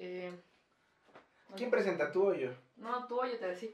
Eh, ¿Quién presenta tú o yo? no, tú oye, te decía.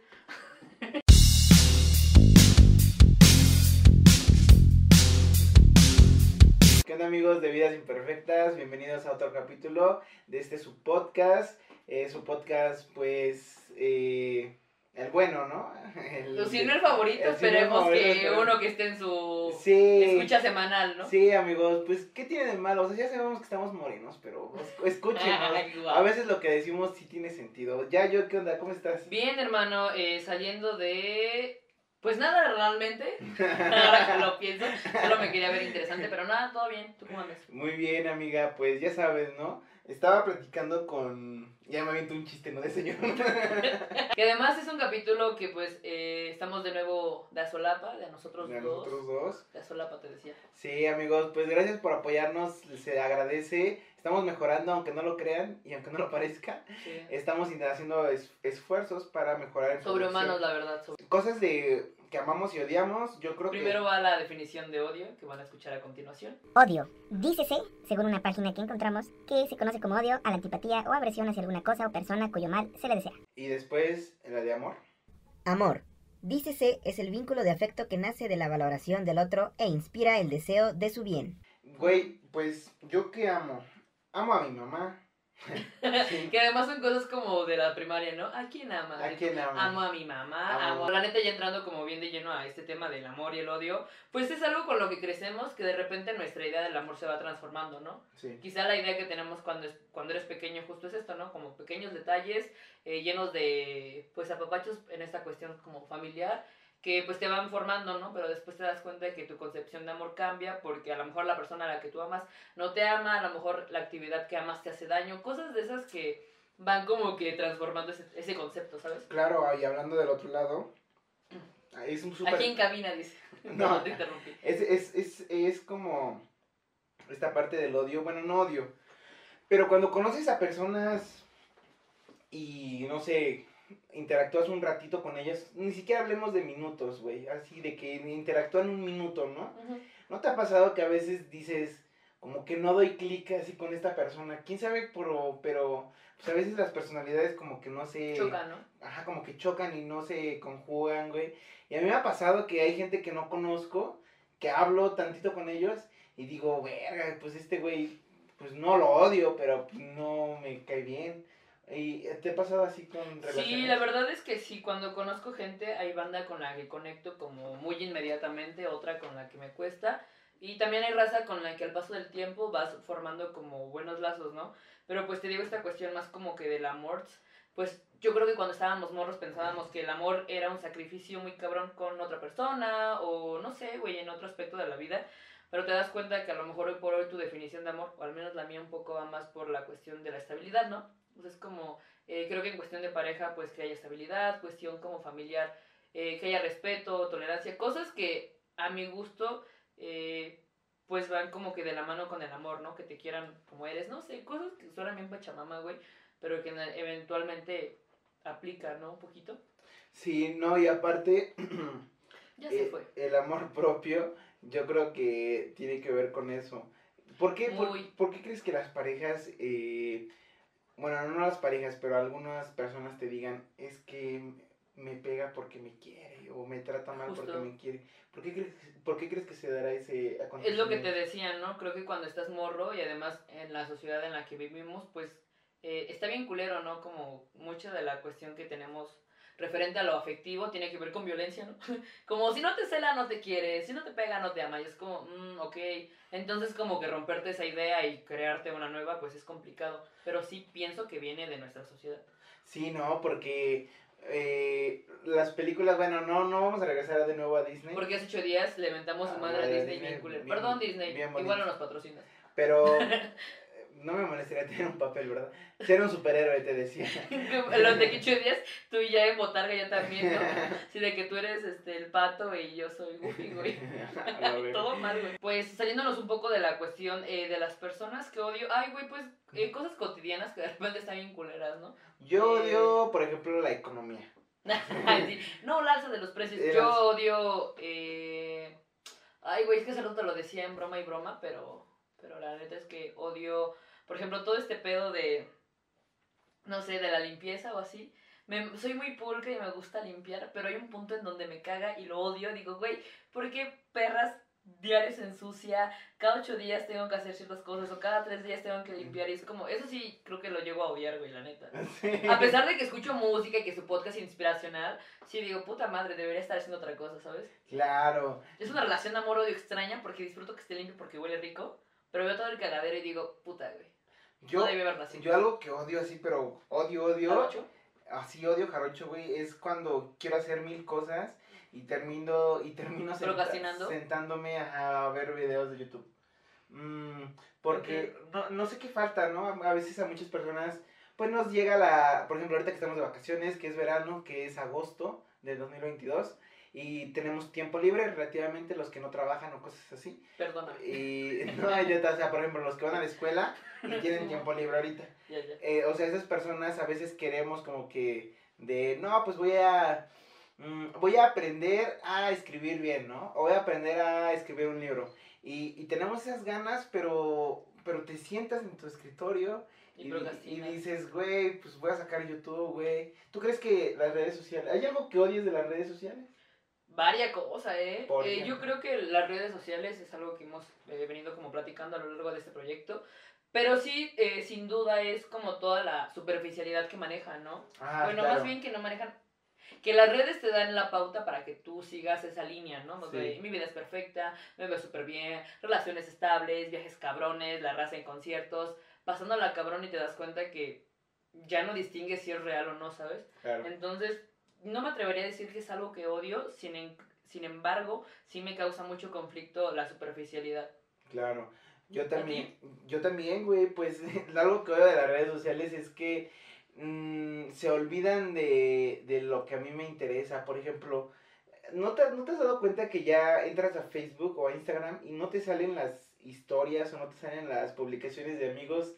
¿Qué onda amigos de Vidas Imperfectas? Bienvenidos a otro capítulo de este su podcast. Eh, su podcast, pues, eh, el bueno, ¿no? El, si no el favorito, el el esperemos favorito, que pero- uno que esté en su Sí. escucha semanal, ¿no? Sí, amigos, pues, ¿qué tiene de malo? O sea, ya sabemos que estamos morenos, pero es- escúchenos. Ay, guau. A veces lo que decimos sí tiene sentido. Ya, yo, ¿qué onda? ¿Cómo estás? Bien, hermano, eh, saliendo de... Pues nada, realmente. Ahora que lo pienso, solo me quería ver interesante, pero nada, todo bien. ¿Tú cómo andas? Muy bien, amiga, pues ya sabes, ¿no? Estaba platicando con... Ya me aviento un chiste, ¿no? De señor. Que además es un capítulo que pues eh, estamos de nuevo de a solapa, de a nosotros De dos. nosotros dos. De a solapa te decía. Sí, amigos, pues gracias por apoyarnos, se agradece. Estamos mejorando, aunque no lo crean y aunque no lo parezca. Sí. Estamos haciendo es- esfuerzos para mejorar en Sobrehumanos, producción. la verdad. sobre- Cosas de que amamos y odiamos, yo creo Primero va la definición de odio, que van a escuchar a continuación. Odio. Dícese, según una página que encontramos, que se conoce como odio a la antipatía o aversión hacia alguna cosa o persona cuyo mal se le desea. Y después, la de amor. Amor. Dícese es el vínculo de afecto que nace de la valoración del otro e inspira el deseo de su bien. Güey, pues, ¿yo qué amo? Amo a mi mamá. Sí. Que además son cosas como de la primaria, ¿no? ¿A quién ama? ¿A quién amo? Amo a mi mamá, Amo. amo. La neta, ya entrando como bien de lleno a este tema del amor y el odio, pues es algo con lo que crecemos que de repente nuestra idea del amor se va transformando, ¿no? Sí. Quizá la idea que tenemos cuando, es, cuando eres pequeño justo es esto, ¿no? Como pequeños detalles eh, llenos de, pues, apapachos en esta cuestión como familiar que pues te van formando, ¿no? Pero después te das cuenta de que tu concepción de amor cambia porque a lo mejor la persona a la que tú amas no te ama, a lo mejor la actividad que amas te hace daño, cosas de esas que van como que transformando ese, ese concepto, ¿sabes? Claro, y hablando del otro lado, es un. Aquí en cabina dice. No. No, te interrumpí. Es, es, es, es como esta parte del odio, bueno, no odio, pero cuando conoces a personas y, no sé, interactúas un ratito con ellas, ni siquiera hablemos de minutos, güey, así de que interactúan un minuto, ¿no? Ujú. ¿No te ha pasado que a veces dices, como que no doy clic así con esta persona? ¿Quién sabe? Pero, pero pues a veces las personalidades como que no se... Choca, ¿no? Ajá, como que chocan y no se conjugan, güey. Y a mí me ha pasado que hay gente que no conozco, que hablo tantito con ellos y digo, verga, pues este güey, pues no lo odio, pero no me cae bien. ¿Y te ha pasado así con relaciones? Sí, la verdad es que sí, cuando conozco gente hay banda con la que conecto como muy inmediatamente, otra con la que me cuesta. Y también hay raza con la que al paso del tiempo vas formando como buenos lazos, ¿no? Pero pues te digo esta cuestión más como que del amor, pues yo creo que cuando estábamos morros pensábamos que el amor era un sacrificio muy cabrón con otra persona o no sé, güey, en otro aspecto de la vida. Pero te das cuenta que a lo mejor hoy por hoy tu definición de amor, o al menos la mía un poco va más por la cuestión de la estabilidad, ¿no? Entonces como eh, creo que en cuestión de pareja, pues que haya estabilidad, cuestión como familiar, eh, que haya respeto, tolerancia, cosas que a mi gusto, eh, pues van como que de la mano con el amor, ¿no? Que te quieran como eres, no sé, cosas que suenan bien pachamama, güey, pero que eventualmente aplica, ¿no? Un poquito. Sí, no, y aparte, Ya se fue. el amor propio, yo creo que tiene que ver con eso. ¿Por qué, por qué crees que las parejas, eh, bueno, no las parejas, pero algunas personas te digan, es que me pega porque me quiere o me trata mal porque me quiere? ¿Por qué, crees, ¿Por qué crees que se dará ese Es lo que te acontecimiento? decía, ¿no? Creo que cuando estás morro y además en la sociedad en la que vivimos, pues eh, está bien culero, ¿no? Como mucha de la cuestión que tenemos referente a lo afectivo tiene que ver con violencia, ¿no? como si no te cela, no te quiere, si no te pega, no te ama. Y es como, mm, ok. Entonces como que romperte esa idea y crearte una nueva, pues es complicado. Pero sí pienso que viene de nuestra sociedad. Sí, no, porque eh, las películas, bueno, no, no vamos a regresar de nuevo a Disney. Porque hace ocho días le mentamos su Ah, madre a madre, Disney Disney, bien Perdón Disney, bien igual no nos patrocinas. Pero no me molestaría tener un papel, ¿verdad? Ser un superhéroe, te decía. Los de Quicho Díaz, tú y ya en Botarga ya también, ¿no? Sí, de que tú eres este, el pato y yo soy Goofy, güey. Todo mal, güey. Pues saliéndonos un poco de la cuestión eh, de las personas que odio. Ay, güey, pues eh, cosas cotidianas que de repente están bien culeras, ¿no? Yo Eh. odio, por ejemplo, la economía. Sí. No, la alza de los precios. El Yo alza. odio. Eh... Ay, güey, es que hace rato lo decía en broma y broma, pero, pero la neta es que odio, por ejemplo, todo este pedo de no sé, de la limpieza o así. Me, soy muy pulcra y me gusta limpiar, pero hay un punto en donde me caga y lo odio. Digo, güey, ¿por qué perras diarios se ensucia? Cada ocho días tengo que hacer ciertas cosas o cada tres días tengo que limpiar. Y es como, eso sí, creo que lo llego a odiar, güey, la neta. Sí. A pesar de que escucho música y que su podcast es inspiracional, sí digo, puta madre, debería estar haciendo otra cosa, ¿sabes? Claro. Es una relación amor-odio extraña porque disfruto que esté limpio porque huele rico, pero veo todo el cagadero y digo, puta, güey. Yo, no debe yo algo que odio así, pero odio, odio. ¿Jarocho? Así odio jarocho, güey. Es cuando quiero hacer mil cosas y termino, y termino senta- sentándome a, ver videos de YouTube. Mm, porque no, no sé qué falta, ¿no? A a veces a muchas personas, pues nos llega la, por ejemplo, ahorita que estamos de vacaciones, que es verano, que es agosto del 2022, y tenemos tiempo libre relativamente los que no trabajan o cosas así. Perdóname. Y no, está, o sea, por ejemplo, los que van a la escuela y tienen tiempo libre ahorita. Ya, ya. Eh, o sea, esas personas a veces queremos como que de, no, pues voy a, mm, voy a aprender a escribir bien, ¿no? O voy a aprender a escribir un libro. Y, y tenemos esas ganas, pero, pero te sientas en tu escritorio Y y, dices, güey, pues voy a sacar YouTube, güey. ¿Tú crees que las redes sociales, hay algo que odies de las redes sociales? Varia cosa, ¿eh? Eh. Yo creo que las redes sociales es algo que hemos eh, venido como platicando a lo largo de este proyecto. Pero sí, eh, sin duda es como toda la superficialidad que manejan, ¿no? Ah, bueno, claro. más bien que no manejan. Que las redes te dan la pauta para que tú sigas esa línea, ¿no? Sí. De, mi vida es perfecta, me veo súper bien, relaciones estables, viajes cabrones, la raza en conciertos, pasando la cabrón y te das cuenta que ya no distingues si es real o no, ¿sabes? Claro. Entonces, no me atrevería a decir que es algo que odio, sin, en- sin embargo, sí me causa mucho conflicto la superficialidad. Claro. Yo ¿A también, yo también, güey, pues algo que odio de las redes sociales es que mm, se olvidan de, de lo que a mí me interesa. Por ejemplo, ¿no te, ¿no te has dado cuenta que ya entras a Facebook o a Instagram y no te salen las historias o no te salen las publicaciones de amigos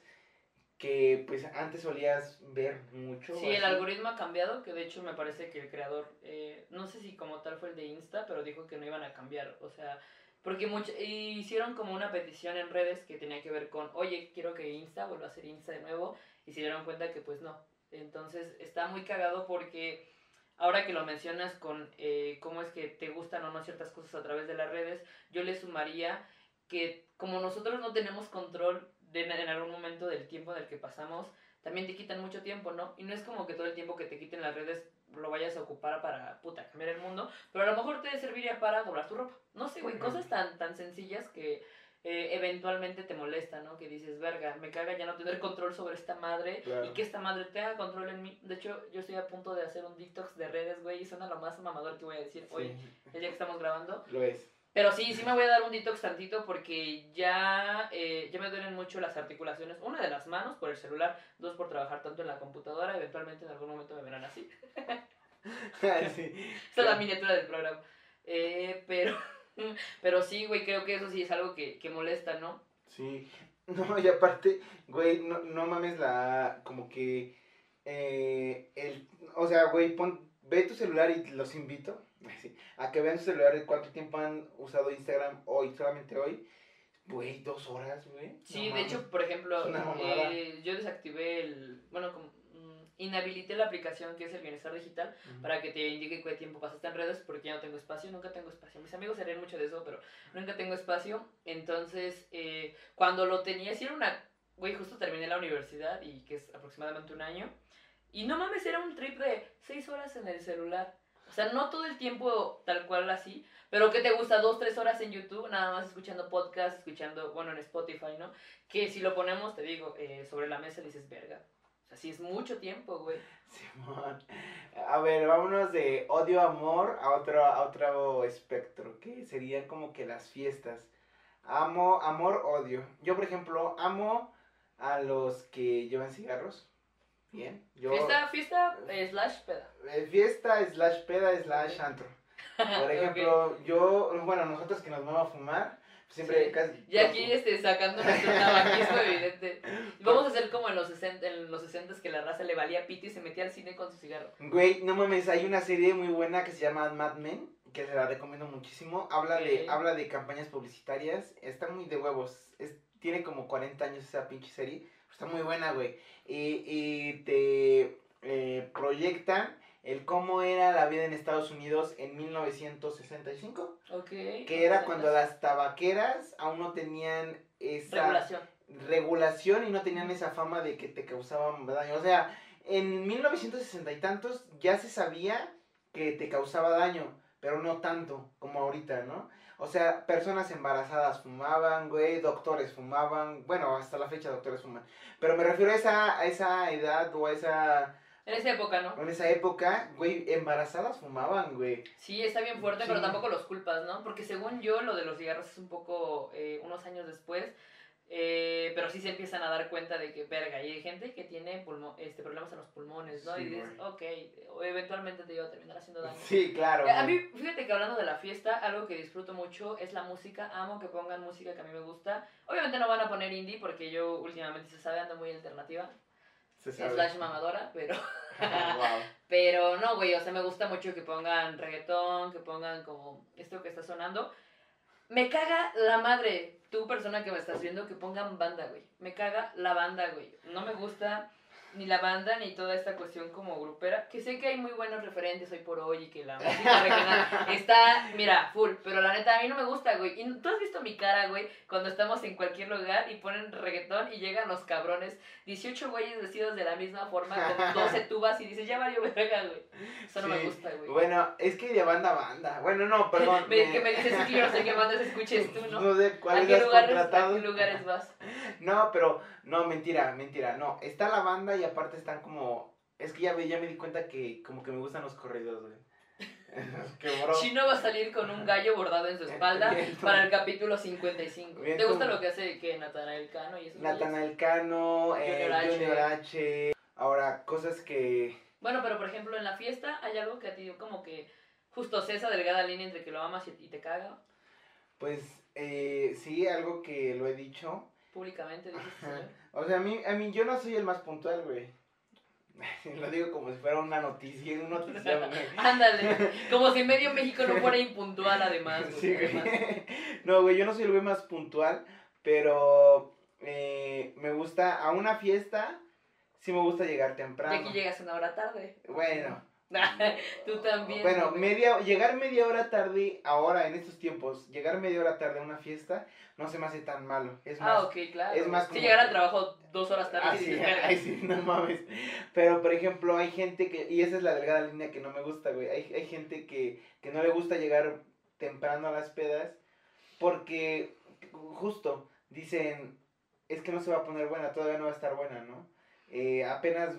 que pues antes solías ver mucho? Sí, el así? algoritmo ha cambiado, que de hecho me parece que el creador, eh, no sé si como tal fue el de Insta, pero dijo que no iban a cambiar, o sea, porque much- hicieron como una petición en redes que tenía que ver con, oye, quiero que Insta vuelva a ser Insta de nuevo, y se dieron cuenta que pues no. Entonces está muy cagado porque ahora que lo mencionas con eh, cómo es que te gustan o no ciertas cosas a través de las redes, yo le sumaría que como nosotros no tenemos control de, en algún momento del tiempo en el que pasamos, también te quitan mucho tiempo, ¿no? Y no es como que todo el tiempo que te quiten las redes lo vayas a ocupar para, puta, cambiar el mundo, pero a lo mejor te serviría para doblar tu ropa. No sé, güey, cosas tan, tan sencillas que eh, eventualmente te molestan, ¿no? Que dices, verga, me caga ya no tener control sobre esta madre Claro. y que esta madre tenga control en mí. De hecho, yo estoy a punto de hacer un detox de redes, güey, y suena lo más mamador que voy a decir hoy, el día que estamos grabando. lo es. Pero sí, sí me voy a dar un detox tantito porque ya, eh, ya me duelen mucho las articulaciones. Una de las manos por el celular, dos por trabajar tanto en la computadora. Eventualmente en algún momento me verán así. sí. Esta es la miniatura del programa. Eh, pero, pero sí, güey, creo que eso sí es algo que, que molesta, ¿no? Sí, no, y aparte, güey, no, no mames la, como que, eh, el, o sea, güey, pon, ve tu celular y los invito a que vean su celular de cuánto tiempo han usado Instagram hoy, solamente hoy, güey, dos horas, güey. Sí, No de hecho, por ejemplo, eh, yo desactivé el, bueno, como, mm, inhabilité la aplicación que es el bienestar digital para que te indique cuánto tiempo pasaste en redes porque ya no tengo espacio, nunca tengo espacio. Mis amigos se ríen mucho de eso, pero nunca tengo espacio. Entonces, eh, cuando lo tenía, si era una... Güey, justo terminé la universidad y que es aproximadamente un año. Y no mames, era un trip de seis horas en el celular. O sea, no todo el tiempo tal cual así, pero ¿qué te gusta? Dos, tres horas en YouTube, nada más escuchando podcast, escuchando, bueno, en Spotify, ¿no? Que si lo ponemos, te digo, eh, sobre la mesa dices, verga. O sea, sí es mucho tiempo, güey. Simón. A ver, vámonos de odio amor a otro, a otro espectro, que serían como que las fiestas. Amo, amor, odio. Yo, por ejemplo, amo a los que llevan cigarros. Bien. Yo, Fiesta, fiesta, eh, slash, peda. eh, fiesta slash peda slash antro. Por ejemplo, yo, bueno, nosotros que nos vamos a fumar, siempre Sí. casi... Y aquí este, sacando nuestro tabaquismo evidente. Vamos a hacer como en los 60, en los 60 que la raza le valía pito y se metía al cine con su cigarro. Güey, no mames, hay una serie muy buena que se llama Mad Men, que se la recomiendo muchísimo. Habla, de, Ok. habla de campañas publicitarias, está muy de huevos. Es, tiene como 40 años esa pinche serie, está muy buena, güey. Y, y te, proyectan el cómo era la vida en Estados Unidos en 1965, Ok. que era cuando las tabaqueras aún no tenían esa Regulación. regulación y no tenían esa fama de que te causaban daño. O sea, en 1960 y tantos ya se sabía que te causaba daño, pero no tanto como ahorita, ¿no? O sea, personas embarazadas fumaban, güey, doctores fumaban, bueno, hasta la fecha doctores fuman. Pero me refiero a esa, a esa edad o a esa, En esa época, ¿no? en esa época, güey, embarazadas fumaban, güey. Sí, está bien fuerte, Sí. pero tampoco los culpas, ¿no? Porque según yo, lo de los cigarros es un poco eh, unos años después. Eh, pero sí se empiezan a dar cuenta de que, verga, y hay gente que tiene pulmo este, problemas en los pulmones, ¿no? Sí, y dices, ok, eventualmente te iba a terminar haciendo daño. Sí, claro. A mí, fíjate que hablando de la fiesta, algo que disfruto mucho es la música. Amo que pongan música que a mí me gusta. Obviamente no van a poner indie porque yo últimamente se sabe ando muy alternativa. Se sabe. Slash mamadora, pero... Wow. Pero no, güey, o sea, me gusta mucho que pongan reggaetón, que pongan como esto que está sonando. Me caga la madre, tú persona que me estás viendo, que pongan banda, güey. Me caga la banda, güey. No me gusta ni la banda ni toda esta cuestión como grupera. Que sé que hay muy buenos referentes hoy por hoy y que la música regional está, mira, full. Pero la neta, a mí no me gusta, güey. Y tú has visto mi cara, güey, cuando estamos en cualquier lugar y ponen reggaetón y llegan los cabrones 18 güeyes vestidos de la misma forma, con 12 tubas y dices, ya valió verga, güey. Eso no me gusta, güey. Bueno, es que de banda a banda. Bueno, no, perdón. Me- me- que me dices que yo no sé qué bandas escuches tú, ¿no? No sé ¿A cuáles qué, lugares, ¿A contratado. qué lugares vas? No, pero, no, mentira, mentira. No, está la banda y aparte están como. Es que ya, ve- ya me di cuenta que como que me gustan los corridos, güey. bro. Chino va a salir con un gallo bordado en su espalda Bien, para el capítulo 55. Bien, ¿Te gusta lo que hace que Natanael Cano y güeyes? Natanael Cano, eh, Junior H. Junior H. Ahora, cosas que. Bueno, pero por ejemplo en la fiesta hay algo que a ti como que justo esa delgada línea entre que lo amas y, y te caga Pues, eh, sí, algo que lo he dicho. Públicamente. Dices. O sea, a mí, a mí yo no soy el más puntual, güey. Lo digo como si fuera una noticia, un notición, güey. Ándale, como si medio México no fuera impuntual además. güey, Sí, güey. además. No, güey, yo no soy el güey más puntual, pero eh, me gusta a una fiesta, sí me gusta llegar Y temprano. aquí llegas una hora tarde. Bueno. Tú también. Bueno, media, llegar media hora tarde ahora en estos tiempos, llegar media hora tarde a una fiesta no se me hace tan malo. Es más, Ah, ok, claro. es más Si como- llegar al trabajo dos horas tarde Ah, ay, sí, no mames. Pero, por ejemplo, hay gente que, y esa es la delgada línea que no me gusta, güey. Hay, hay gente que, que no le gusta llegar temprano a las pedas porque, justo, dicen, es que no se va a poner buena, todavía no va a estar buena, ¿no? Eh, apenas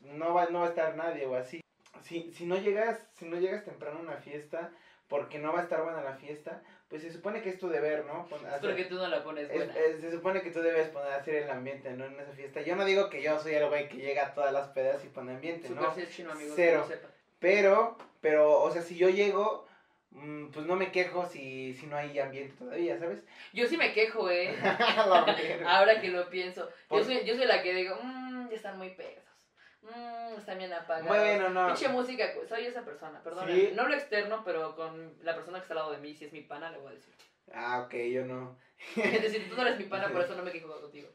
no va, no va a estar nadie o así. Si, si no llegas, si no llegas temprano a una fiesta, porque no va a estar buena la fiesta, pues se supone que es tu deber, ¿no? Pon- Es hacer- porque tú no la pones es- buena. es- se supone que tú debes poner a hacer el ambiente, ¿no? En esa fiesta. Yo no digo que yo soy el güey que llega a todas las pedas y pone ambiente, Super ¿no? chino, amigos. Cero. que lo sepan. Pero, pero, o sea, si yo llego, mm, pues no me quejo si, si no hay ambiente todavía, ¿sabes? Yo sí me quejo, eh. Ahora que lo pienso. Yo soy, yo soy la que digo, mmm, ya están muy pedos. Mmm, están bien apagados. bueno, no. Pinche música, soy esa persona, perdón. Sí. No lo externo, pero con la persona que está al lado de mí, si es mi pana, le voy a decir. Ah, ok, yo no. Es decir, tú no eres mi pana, por eso no me quejo contigo.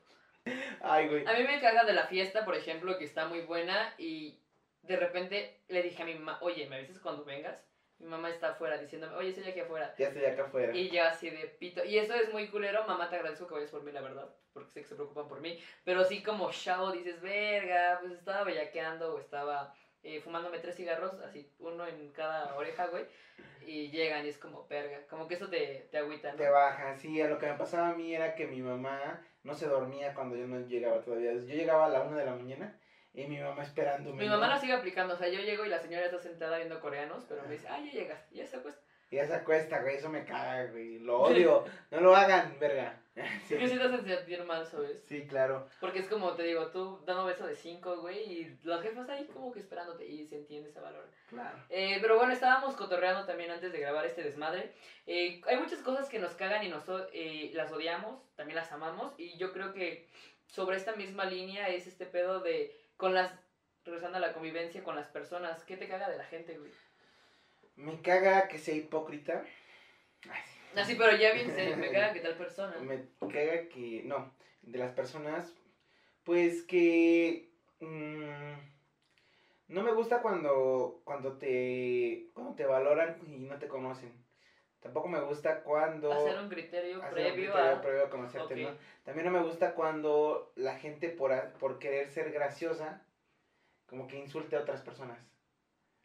Ay, güey. A mí me caga de la fiesta, por ejemplo, que está muy buena y de repente le dije a mi mamá, oye, ¿me avisas cuando vengas? Mi mamá está afuera diciéndome, oye, estoy aquí afuera. Ya estoy acá afuera. Y yo así de pito. Y eso es muy culero, mamá, te agradezco que vayas por mí, la verdad. Porque sé que se preocupan por mí. Pero sí como chavo dices, verga, pues estaba bellaqueando o estaba eh, fumándome tres cigarros, así, uno en cada oreja, güey. Y llegan y es como, verga. Como que eso te, te agüita, ¿no? Te baja, sí, a lo que me pasaba a mí era que mi mamá no se dormía cuando yo no llegaba todavía. Yo llegaba a la una de la mañana y mi mamá esperándome. Mi mamá lo sigue aplicando, o sea, yo llego y la señora está sentada viendo coreanos, pero me dice, ah, ya llegaste, ya se acuesta. Ya se acuesta, güey, eso me caga, güey. Lo odio. no lo hagan, verga. Sí. Que sí te hacen sentir mal, ¿sabes? Sí, claro. Porque es como, te digo, tú dando beso de cinco, güey, y los jefes ahí como que esperándote y se entiende ese valor. Claro. Eh, pero bueno, estábamos cotorreando también antes de grabar este desmadre. Eh, hay muchas cosas que nos cagan y nos, eh, las odiamos, también las amamos. Y yo creo que sobre esta misma línea es este pedo de, con las, regresando a la convivencia con las personas, ¿qué te caga de la gente, güey? Me caga que sea hipócrita. Ay, sí. Así, pero ya bien serio, me caga que tal persona. Me caga que. No, de las personas. Pues que. mm, No me gusta cuando, cuando te, cuando te valoran y no te conocen. Tampoco me gusta cuando... Hacer un criterio hacer un previo criterio a... previo a conocerte, Ok. ¿no? También no me gusta cuando la gente por, a- por querer ser graciosa, como que insulte a otras personas.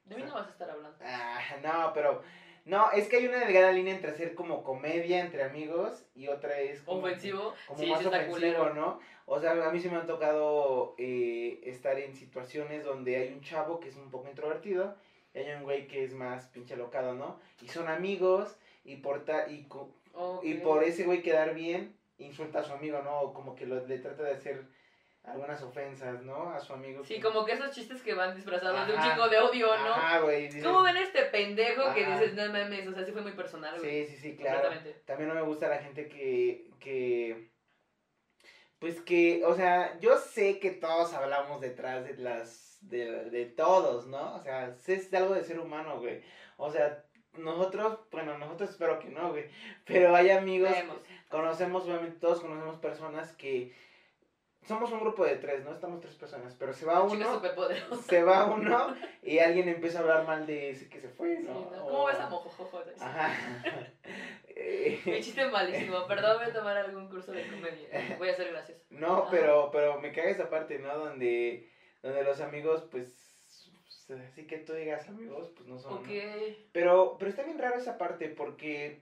De mí no vas a estar hablando. Ah, no, pero... No, es que hay una delgada línea entre hacer como comedia entre amigos y otra es como, Ofensivo, como sí, más ofensivo, culero. ¿no? O sea, a mí se me han tocado eh, estar en situaciones donde hay un chavo que es un poco introvertido y hay un güey que es más pinche locado, ¿no? Y son amigos y por, ta- y, y por ese güey quedar bien, insulta a su amigo, ¿no? O como que lo, le trata de hacer algunas ofensas, ¿no? A su amigo. Sí, que- como que esos chistes que van disfrazados de un chingo de odio, ¿no? Ajá, güey. dices- ¿Cómo ven este pendejo que dices, no mames? O sea, sí fue muy personal, güey. Sí, sí, sí, claro. También no me gusta la gente que, que, pues que, o sea, yo sé que todos hablamos detrás de las, de, de todos, ¿no? O sea, es algo de ser humano, güey. O sea, nosotros, bueno, nosotros espero que no, güey. Pero hay amigos, Vemos. conocemos, obviamente todos conocemos personas que, somos un grupo de tres, ¿no? Estamos tres personas, pero se va uno, se va uno y alguien empieza a hablar mal de ese que se fue, Sí, ¿no? ¿no? O- ¿Cómo ves a Mojojojo? Ajá. Mi chiste malísimo. Perdón, voy a tomar algún curso de comedia. Voy a ser gracioso. No, Ajá. pero, pero me caga esa parte, ¿no? Donde, donde los amigos, pues, pues, así que tú digas amigos, pues no son. ¿no? Ok. Pero, pero está bien raro esa parte, porque,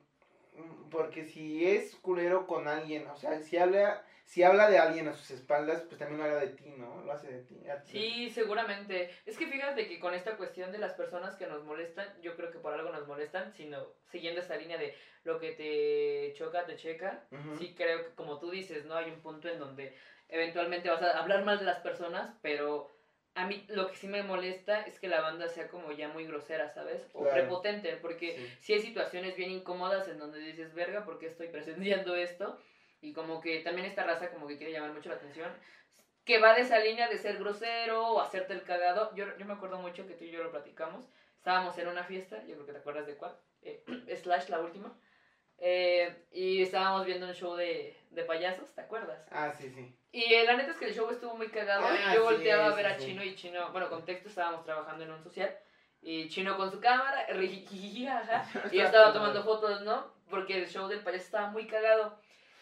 mm, porque si es culero con alguien, o sea, si habla, si habla de alguien a sus espaldas, pues también lo habla de ti, ¿no? Lo hace de ti. Sí, seguramente. Es que fíjate que con esta cuestión de las personas que nos molestan, yo creo que por algo nos molestan, sino siguiendo esta línea de lo que te choca, te checa. Ujú. Sí creo que como tú dices, ¿no? Hay un punto en donde eventualmente vas a hablar mal de las personas, pero a mí lo que sí me molesta es que la banda sea como ya muy grosera, ¿sabes? O Claro. prepotente, porque Sí. si hay situaciones bien incómodas en donde dices, verga, ¿por qué estoy presenciando esto? Y como que también esta raza como que quiere llamar mucho la atención. Que va de esa línea de ser grosero o hacerte el cagado. Yo, yo me acuerdo mucho que tú y yo lo platicamos. Estábamos en una fiesta, yo creo que te acuerdas de cuál. eh, Slash, la última. Eh, y estábamos viendo un show de, de payasos, ¿te acuerdas? Ah, sí, sí. Y eh, la neta es que el show estuvo muy cagado. Ah, yo sí, volteaba a sí, ver a sí. Chino y Chino, bueno, contexto, estábamos trabajando en un social. Y Chino con su cámara, y yo estaba tomando fotos, ¿no? Porque el show del payaso estaba muy cagado.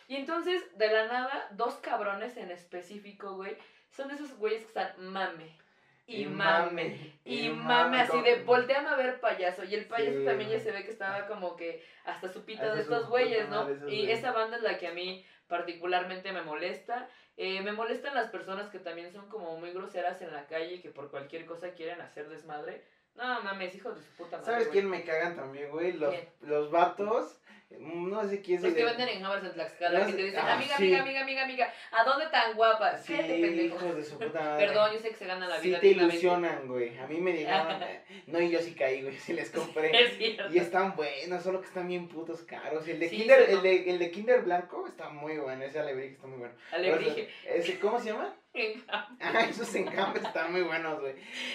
Y entonces, de la nada, dos cabrones en específico, güey, son de esos güeyes que están mame. Y, mame. Y mame, así de volteame a ver payaso. Y el payaso Sí. también ya se ve que estaba como que hasta su pito Hasta de estos güeyes, ¿no? Y esa banda es la que a mí particularmente me molesta. Eh, me molestan las personas que también son como muy groseras en la calle y que por cualquier cosa quieren hacer desmadre. No mames, hijos de su puta madre. ¿Sabes güey. quién me cagan también, güey? Los, ¿Quién? los vatos. No sé quién Los soy que de- venden en Hammers en Tlaxcala, Los- que te dicen, ah, amiga, sí. amiga, amiga, amiga, amiga, ¿a dónde tan guapa? Sí, hijos de su puta madre. Perdón, yo sé que se ganan la Sí vida te dignamente. ilusionan, güey. A mí me llegaron. no, y yo sí caí, güey. Sí les compré. Es cierto. Y están buenos, solo que están bien putos caros. El de, Sí, Kinder, sí, no. el, de, el de Kinder Blanco está muy bueno. Ese alebrije está muy bueno. Alebrije. Ese, ¿Cómo se llama? Ah, esos encames están muy buenos, güey.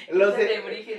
Los de,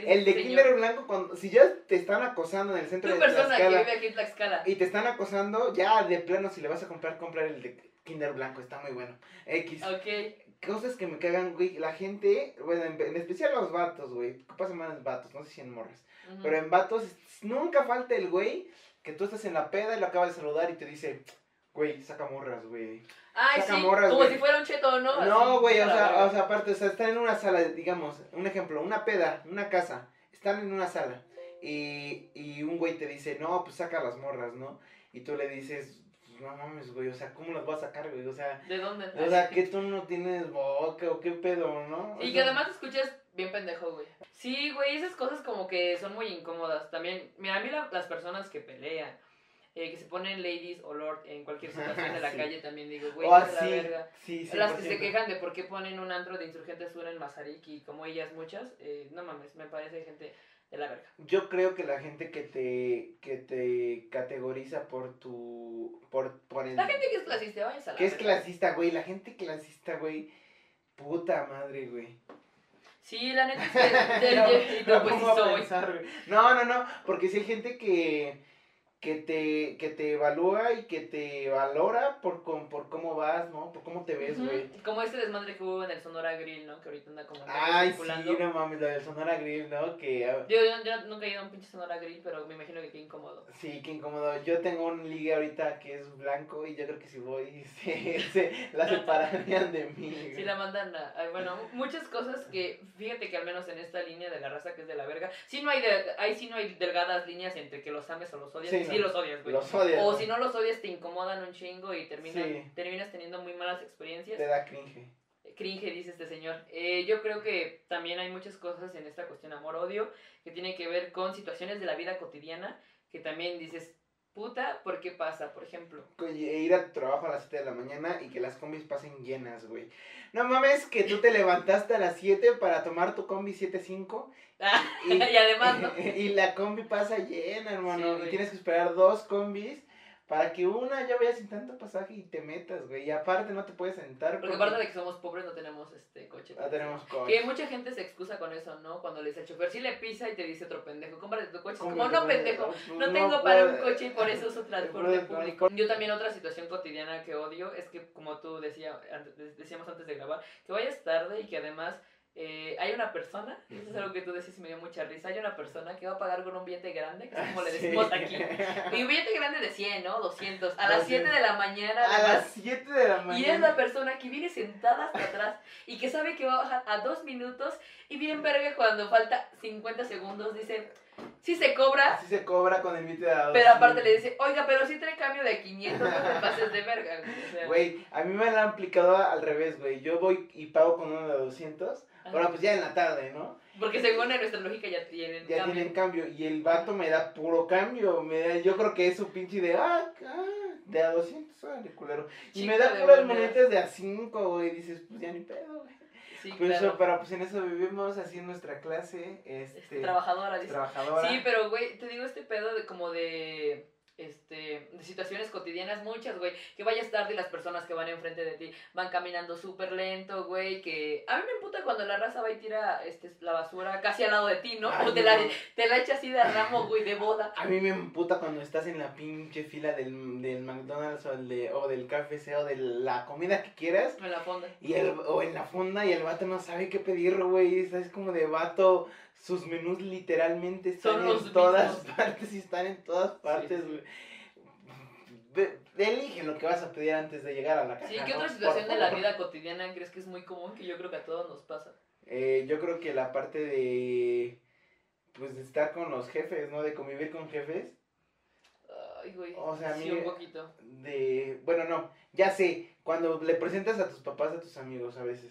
el de. Kinder Blanco, cuando, si ya te están acosando en el centro de persona que Tlaxcala vive aquí en Tlaxcala. y te están acosando, ya de plano, si le vas a comprar, comprar el de Kinder Blanco. Está muy bueno. X. Ok. Cosas que me cagan, güey. La gente, bueno, en, en especial los vatos, güey. ¿Qué pasa más en vatos? No sé si en morras. Pero en vatos nunca falta el güey que tú estás en la peda y lo acabas de saludar y te dice, güey, saca morras, güey. Ay, saca sí, morras, como güey. si fuera un cheto, ¿no? No, güey, o sea, o sea, aparte, o sea, están en una sala, digamos, un ejemplo, una peda, una casa, están en una sala y, y un güey te dice, no, pues saca las morras, ¿no? Y tú le dices, no mames, güey, o sea, ¿cómo las vas a sacar, güey? O sea, ¿De dónde? o sea, que tú no tienes boca o qué pedo, ¿no? O Y que además te escuchas bien pendejo, güey. Sí, güey, esas cosas como que son muy incómodas. También, mira, a mí la- las personas que pelean, eh, que se ponen ladies o lord en cualquier situación de la Sí. calle, también digo, güey, O hija de la verga. sí, sí. Las que se quejan de por qué ponen un antro de Insurgentes Sur en Mazarik y como ellas muchas, eh, no mames, me parece gente de la verga. Yo creo que la gente que te, que te categoriza por tu, por, por el... La gente que es clasista, vayas a la que es clasista, güey, la gente clasista, güey, puta madre, güey. Sí, la neta es que... No, pues sí soy. pensar. No, no, no, porque si hay gente que, que te, que te evalúa y que te valora por, con- por cómo vas, ¿no? Por cómo te ves, güey. Como este desmadre que hubo en el Sonora Grill, ¿no? Que ahorita anda como Ay, sí, no mames, lo del Sonora Grill, ¿no? Que, ah, Yo, yo, yo nunca he ido a un pinche Sonora Grill, pero me imagino que qué incómodo. sí, qué incómodo. Yo tengo un ligue ahorita que es blanco y yo creo que si voy, se, se la separarían de mí. Sí güey. la mandan a, a- bueno, muchas cosas que, fíjate que al menos en esta línea de la raza que es de la verga, sí no hay, de, ahí sí no hay delgadas líneas entre que los ames o los odias, Sí, sí, los odias, güey. Los odias. O si no los odias te incomodan un chingo y terminan, Sí. terminas teniendo muy malas experiencias. Te da cringe. Cringe, dice este señor. Eh, yo creo que también hay muchas cosas en esta cuestión amor-odio que tiene que ver con situaciones de la vida cotidiana que también dices, puta, ¿por qué pasa? Por ejemplo. Oye, ir a tu trabajo a las 7 de la mañana y que las combis pasen llenas, güey. No mames que tú te levantaste a las 7 para tomar tu combi 75 y, además, ¿no? y la combi pasa llena, hermano. Sí, y tienes que esperar dos combis para que una ya vaya sin tanto pasaje y te metas, güey. Y aparte no te puedes sentar Porque aparte de que somos pobres no tenemos este coche. no tenemos Que coche. mucha gente se excusa con eso, ¿no? Cuando le dice al chofer, si le pisa y te dice otro pendejo, cómprate tu coche. Es como, ¿Cómo no, pendejo, no no tengo para un coche y por eso uso transporte público. Yo también otra situación cotidiana que odio es que, como tú decía, antes- decíamos antes de grabar, que vayas tarde y que además eh, hay una persona, eso es algo que tú decís y me dio mucha risa, hay una persona que va a pagar con un billete grande, que es como le Sí. decimos aquí. Y un billete grande de 100, ¿no? 200. A las 7 200. de la mañana, A las 7 de la mañana. Y es la persona que viene sentada hasta atrás y que sabe que va a bajar a dos minutos y bien verga cuando falta 50 segundos dice, sí se cobra, Así se cobra con el billete de a dos, pero aparte sí. le dice, oiga, pero si trae cambio de 500, no te pases de verga. güey". O sea, Güey, a mí me la han aplicado al revés, güey. Yo voy y pago con uno de 200. Ahora pues ya en la tarde, ¿no? Porque según en nuestra lógica ya tienen Ya cambio. tienen cambio. Y el vato me da puro cambio. Me da, yo creo que es su pinche de, ah, ah, de a 200, órale, culero. Y me da de puras monedas. monedas de a 5, güey. Dices, pues ya ni pedo, güey. Sí, Pues claro. eso, pero pues en eso vivimos así en nuestra clase, este, Este, trabajadora, dice. trabajadora. Sí, pero güey, te digo este pedo de como de este de situaciones cotidianas muchas, güey, que vayas tarde y las personas que van enfrente de ti van caminando súper lento, güey, que a mí me emputa cuando la raza va y tira este la basura casi al lado de ti, ¿no? Ay, o te la te la echa así de ramo, güey, de boda. A mí me emputa cuando estás en la pinche fila del, del McDonald's o, el de, o del KFC o de la comida que quieras. En la fonda. Y el, o en la fonda y el vato no sabe qué pedir, güey. Es es como de vato. Sus menús literalmente están Son en los todas mismos. partes y están en todas partes, sí. güey. Elige lo que vas a pedir antes de llegar a la casa. Sí, ¿qué ¿no? otra Por situación de la vida cotidiana crees que es muy común que yo creo que a todos nos pasa? Eh, yo creo que la parte de. Pues de estar con los jefes, ¿no? De convivir con jefes. Ay, güey. O sea, a sí, mí- un poquito. De. Bueno, no. Ya sé. Cuando le presentas a tus papás, a tus amigos a veces.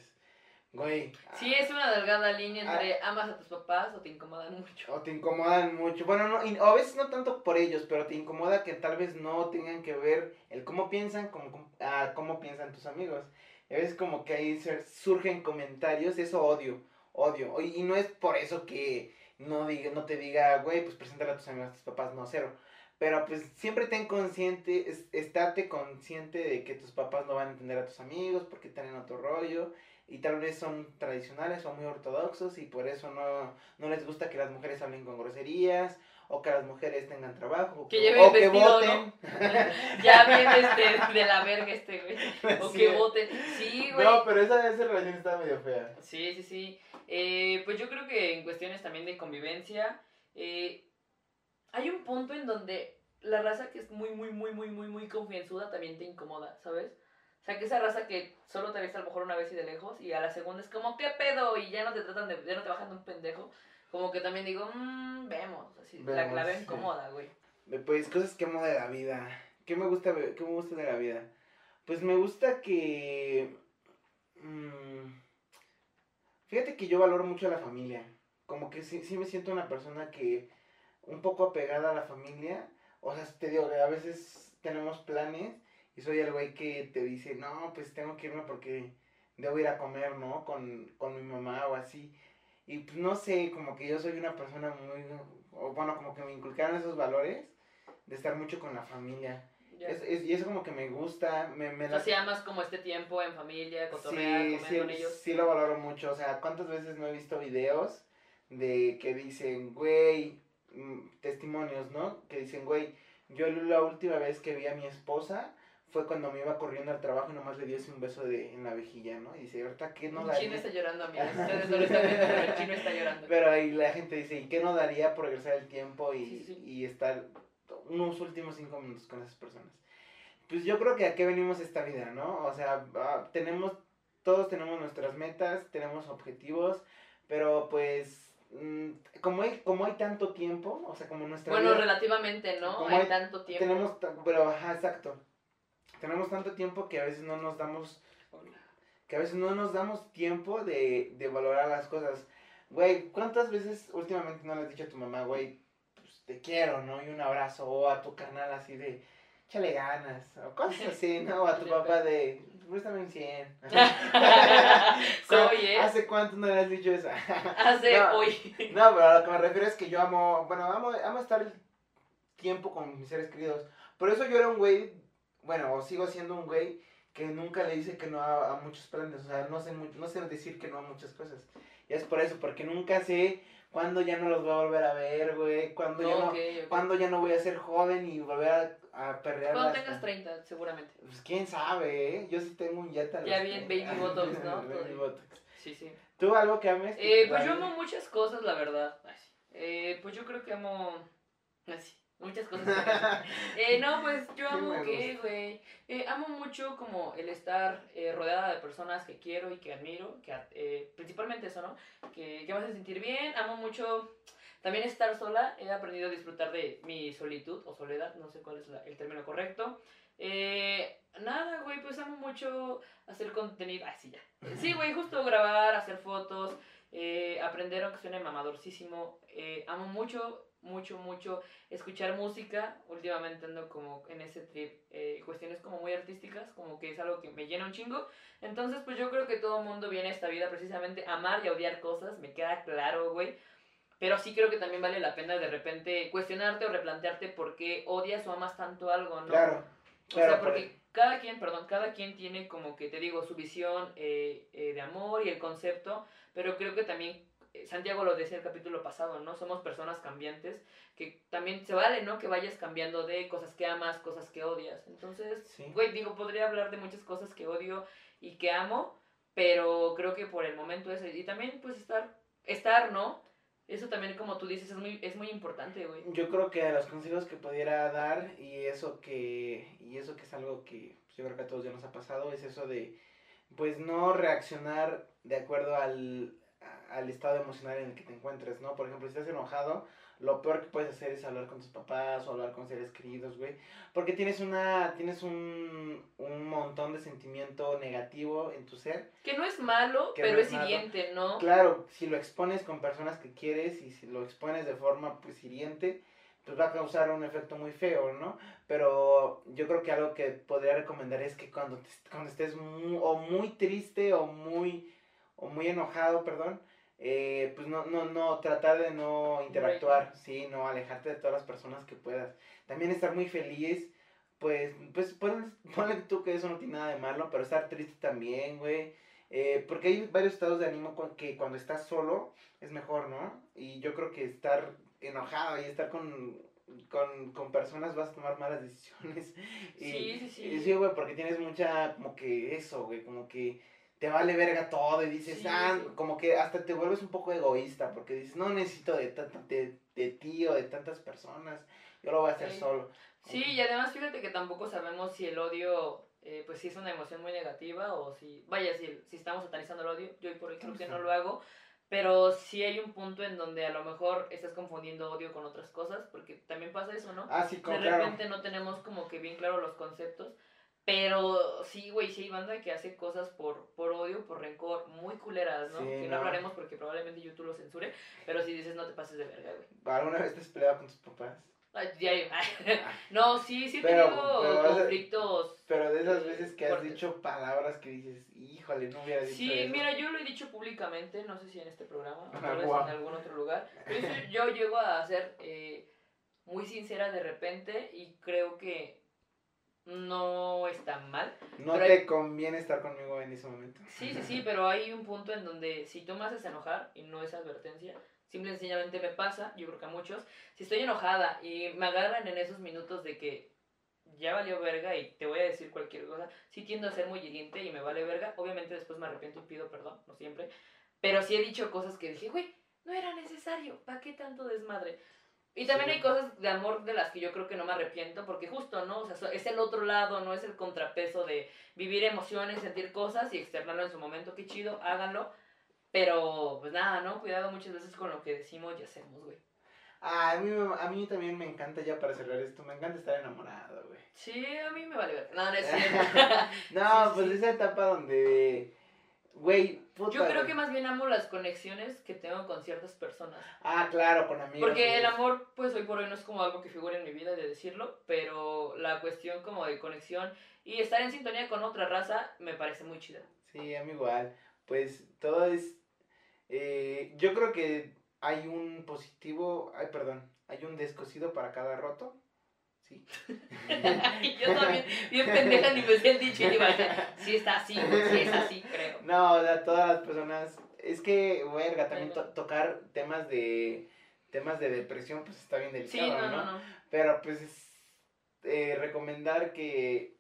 Güey. Sí, es una delgada línea Ah. entre amas a tus papás o te incomodan mucho. O te incomodan mucho. Bueno, no, y- o a veces no tanto por ellos, pero te incomoda que tal vez no tengan que ver el cómo piensan como com- a cómo piensan tus amigos. A veces como que ahí sur- surgen comentarios, eso odio, odio. Y no es por eso que no, diga, no te diga, güey, pues preséntale a tus amigos, a tus papás, no, cero. Pero pues siempre ten consciente, es, estate consciente de que tus papás no van a entender a tus amigos porque tienen otro rollo y tal vez son tradicionales o muy ortodoxos y por eso no, no les gusta que las mujeres hablen con groserías o que las mujeres tengan trabajo Que lleven o que voten. ya viene este de la verga este, güey. O Sí. que voten. Sí, güey. No, pero esa, esa relación está medio fea. Sí, sí, sí. Eh, pues yo creo que en cuestiones también de convivencia, eh, hay un punto en donde la raza que es muy, muy, muy, muy, muy, muy confianzuda también te incomoda, ¿sabes? O sea, que esa raza que solo te ves a lo mejor una vez y de lejos y a la segunda es como, ¿qué pedo? Y ya no te tratan de, ya no te bajan de un pendejo. Como que también digo, mmm, vemos. Así, la, la sí. incómoda, güey. Pues cosas que amo de la vida. ¿Qué me gusta, qué me gusta de la vida? Pues me gusta que... mm, fíjate que yo valoro mucho a la familia. Como que sí, sí me siento una persona que un poco apegada a la familia. O sea, te digo que a veces tenemos planes y soy el güey que te dice, no, pues tengo que irme porque debo ir a comer, ¿no? Con, con mi mamá o así. Y pues no sé, como que yo soy una persona muy, o bueno, como que me inculcaron esos valores de estar mucho con la familia. Es, es- y eso como que me gusta, me, me O sea, si amas como este tiempo en familia, cotorrear, Sí, comer sí, con ellos. sí lo valoro mucho. O sea, ¿cuántas veces no he visto videos de que dicen, güey, mm, testimonios, ¿no? Que dicen, güey, Yo la última vez que vi a mi esposa fue cuando me iba corriendo al trabajo y nomás le di ese un beso de, en la vejilla, ¿no? Y dice, ahorita qué no El daría? chino está llorando, amigos. Ustedes no lo están viendo, pero el chino está llorando. Pero ahí la gente dice, ¿y qué no daría por regresar el tiempo y, Sí, sí. y estar unos últimos cinco minutos con esas personas? Pues yo creo que a qué venimos esta vida, ¿no? O sea, ah, tenemos, todos tenemos nuestras metas, tenemos objetivos, pero pues mm, como hay, como hay tanto tiempo, o sea, como nuestra Bueno, vida- relativamente, ¿no? Hay hay- tanto tiempo. tenemos, pero ajá, exacto. Tenemos tanto tiempo que a veces no nos damos que a veces no nos damos tiempo de, de valorar las cosas. Güey, ¿cuántas veces últimamente no le has dicho a tu mamá, güey, pues te quiero, ¿no? Y un abrazo, o a tu canal así de, échale ganas, o cosas así, ¿no? O a tu papá de, préstame un 100. Soy, ¿eh? ¿Hace cuánto no le has dicho eso? Hace No. hoy. No, pero a lo que me refiero es que yo amo, bueno, amo, amo estar el tiempo con mis seres queridos. Por eso yo era un güey, bueno, o sigo siendo un güey que nunca le dice que no a, a muchos planes, o sea, no sé, no sé decir que no a muchas cosas. Y es por eso, porque nunca sé cuándo ya no los voy a volver a ver, güey, cuándo, ya, no, Ok, ok. cuándo ya no voy a ser joven y volver a, a perrear. Cuando las- tengas 30, seguramente. Pues quién sabe, ¿eh? Yo sí tengo un yata. Ya vi en Baby Botox, ¿no? Baby Botox. Sí, sí. ¿Tú algo que ames? Eh, pues yo amo muchas cosas, la verdad. Ay, sí. Eh, pues yo creo que amo. Así, muchas cosas. eh, no, pues yo amo que, güey. Eh, amo mucho como el estar eh, rodeada de personas que quiero y que admiro. Que, eh, principalmente eso, ¿no? Que, que me hacen sentir bien. Amo mucho también estar sola. He aprendido a disfrutar de mi solitud o soledad. No sé cuál es la- el término correcto. Eh, nada, güey, pues amo mucho hacer contenido. Ah, sí, ya. Sí, güey, justo grabar, hacer fotos, eh, aprender aunque suene mamadorcísimo. Amo mucho, mucho, mucho escuchar música. Últimamente ando como en ese trip, eh, cuestiones como muy artísticas, como que es algo que me llena un chingo. Entonces, pues yo creo que todo mundo viene a esta vida precisamente a amar y a odiar cosas, me queda claro, güey. Pero sí creo que también vale la pena de repente cuestionarte o replantearte por qué odias o amas tanto algo, ¿no? Claro. O Claro, sea, por- porque cada quien, perdón, cada quien tiene como que te digo su visión eh, eh, de amor y el concepto, pero creo que también Santiago lo decía el capítulo pasado, ¿no? Somos personas cambiantes, que también se vale, ¿no? Que vayas cambiando de cosas que amas, cosas que odias. Entonces, Sí. güey, digo, podría hablar de muchas cosas que odio y que amo, pero creo que por el momento es, y también pues estar, estar, ¿no? Eso también, como tú dices, es muy, es muy importante, güey. Yo creo que los consejos que pudiera dar y eso que y eso que es algo que pues, yo creo que a todos ya nos ha pasado es eso de pues no reaccionar de acuerdo al, al estado emocional en el que te encuentres, ¿no? Por ejemplo, si estás enojado, lo peor que puedes hacer es hablar con tus papás o hablar con seres queridos, güey, porque tienes una tienes un, un montón de sentimiento negativo en tu ser Que no es malo, pero no es es hiriente, ¿no? Claro, si lo expones con personas que quieres y si lo expones de forma pues hiriente, pues va a causar un efecto muy feo, ¿no? Pero yo creo que algo que podría recomendar es que cuando, te- cuando estés mu- o muy triste o muy, o muy enojado, perdón, eh, pues no, no, no, tratar de no interactuar, sí, no, alejarte de todas las personas que puedas. También estar muy feliz, pues, pues ponle, ponle tú que eso no tiene nada de malo, pero estar triste también, güey. Eh, porque hay varios estados de ánimo que cuando estás solo es mejor, ¿no? Y yo creo que estar enojado y estar con, con, con personas vas a tomar malas decisiones. Y, Sí, sí, sí. y sí, güey, porque tienes mucha, como que eso, güey, como que te vale verga todo y dices, Sí, ah, sí. como que hasta te vuelves un poco egoísta porque dices, no necesito de, de, de ti o de tantas personas, yo lo voy a hacer Sí. solo. Sí, y además fíjate que tampoco sabemos si el odio, eh, pues si es una emoción muy negativa o si, vaya, si, si estamos satanizando el odio, yo por ejemplo que no lo hago, pero sí hay un punto en donde a lo mejor estás confundiendo odio con otras cosas, porque también pasa eso, ¿no? Ah, sí, De como claro. repente no tenemos como que bien claro los conceptos, pero sí, güey, sí hay banda que hace cosas por, por odio, por rencor, muy culeras, ¿no? Sí, que no, no. hablaremos porque probablemente YouTube lo censure, pero si dices no te pases de verga, güey. ¿Alguna vez te has peleado con tus papás? Ay, ya, no, sí, sí he Pero- tenido pero conflictos. Pero de esas eh, veces que has dicho palabras que dices, híjole, no hubiera dicho Sí, eso. mira, yo lo he dicho públicamente, no sé si en este programa, o Ah, tal vez en algún otro lugar. Pero yo llego a ser eh, muy sincera de repente y creo que no está mal. No te hay- conviene estar conmigo en ese momento. Sí, sí, sí, pero hay un punto en donde si tú me haces enojar y no es advertencia, Simple y sencillamente me pasa, yo creo que a muchos, si estoy enojada y me agarran en esos minutos de que ya valió verga y te voy a decir cualquier cosa, sí tiendo a ser muy hiriente y me vale verga, obviamente después me arrepiento y pido perdón, no siempre, pero sí he dicho cosas que dije, güey, no era necesario, ¿para qué tanto desmadre? Y también Sí. hay cosas de amor de las que yo creo que no me arrepiento, porque justo, ¿no? O sea, es el otro lado, no es el contrapeso de vivir emociones, sentir cosas y externarlo en su momento, qué chido, háganlo. Pero, pues nada, ¿no? Cuidado muchas veces con lo que decimos y hacemos, güey. Ah, a, mí, a mí también me encanta ya para cerrar esto, me encanta estar enamorado, güey. Sí, a mí me vale ver. No, no es cierto. No, Sí, pues sí. esa etapa donde, güey, puta. Yo creo que más bien amo las conexiones que tengo con ciertas personas. Ah, claro, con amigos. Porque el amor, pues hoy por hoy no es como algo que figure en mi vida de decirlo, pero la cuestión como de conexión y estar en sintonía con otra raza me parece muy chida. Sí, a mí igual. Pues todo es. eh, yo creo que hay un positivo. Ay, perdón. Hay un descosido para cada roto. Sí. Yo también, bien pendeja, ni me sé el dicho y iba a decir, sí está así, sí es así, creo. No, o sea, todas las personas. Es que, verga, también to- tocar temas de. Temas de depresión, pues está bien Sí, delicado, no, no, no. Pero pues es, eh, recomendar que.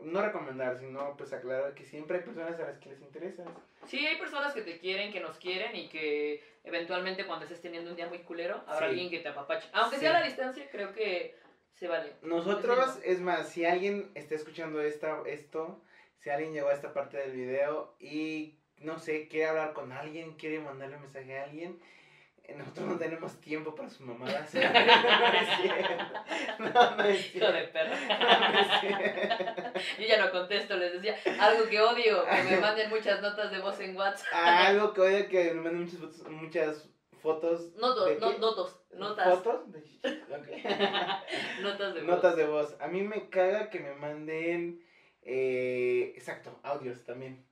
No recomendar, sino pues aclarar que siempre hay personas a las que les interesa. Sí, hay personas que te quieren, que nos quieren y que eventualmente cuando estés teniendo un día muy culero, habrá Sí. alguien que te apapache. Aunque Sí. sea a la distancia, creo que se vale. Nosotros, es más, si alguien está escuchando esta, esto, si alguien llegó a esta parte del video y no sé, quiere hablar con alguien, quiere mandarle un mensaje a alguien, eh, nosotros no tenemos tiempo para sus mamadas. no. No, no es Hijo de perra. No. Yo ya no contesto, les decía algo que odio, que me manden muchas notas de voz en WhatsApp. Algo que odio que me manden muchas muchas fotos. Notos, ¿de no, notos, notas. ¿Fotos? De chichis, ok. Notas de voz. Notas de voz. A mí me caga que me manden. Eh, exacto, audios también.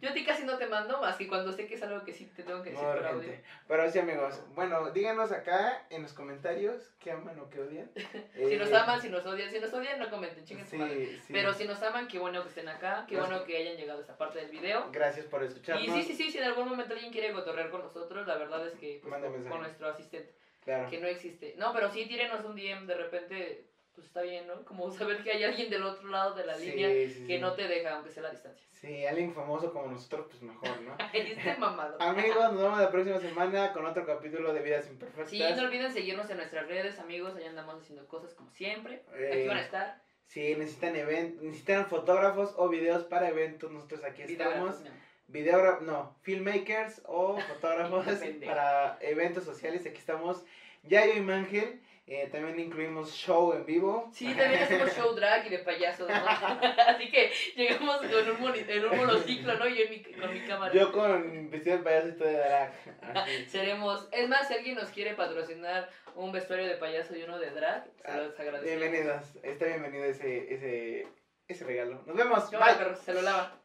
Yo a ti casi no te mando, más que cuando sé que es algo que sí te tengo que decir por audio. Pero sí, amigos. Bueno, díganos acá en los comentarios qué aman o qué odian. Si nos Eh, aman, si nos odian, si nos odian, no comenten, madre. Sí, sí. Pero si nos aman, qué bueno que estén acá, qué Gracias. bueno que hayan llegado a esta parte del video. Gracias por escucharnos. Y sí, sí, sí, si en algún momento alguien quiere cotorrear con nosotros, la verdad es que pues, con nuestro asistente, Claro. que no existe. No, pero sí, tírenos un DM, de repente, pues está bien, ¿no? Como saber que hay alguien del otro lado de la Sí, línea sí, que sí. no te deja, aunque sea la distancia. Sí, alguien famoso como nosotros, pues mejor, ¿no? Este mamado. Amigos, nos vemos la próxima semana con otro capítulo de Vidas Imperfectas. Sí, no olviden seguirnos en nuestras redes, amigos. Allá andamos haciendo cosas como siempre. Eh, Aquí van a estar. Si necesitan event necesitan fotógrafos o videos para eventos, nosotros aquí estamos. amor. Videógrafos, no, filmmakers o fotógrafos para eventos sociales. Aquí estamos Yayo y Mangel. Eh, también incluimos show en vivo. Sí, también hacemos show drag y de payasos, ¿no? Así que llegamos con un, moni- en un monociclo, ¿no? Yo en mi, con mi cámara. Yo con vestido de payaso y todo de drag. Así. Seremos. Es más, si alguien nos quiere patrocinar un vestuario de payaso y uno de drag, se los agradecemos. Bienvenidos. Está bienvenido ese, ese, ese regalo. Nos vemos. Cámara, Bye. perros, se lo lava.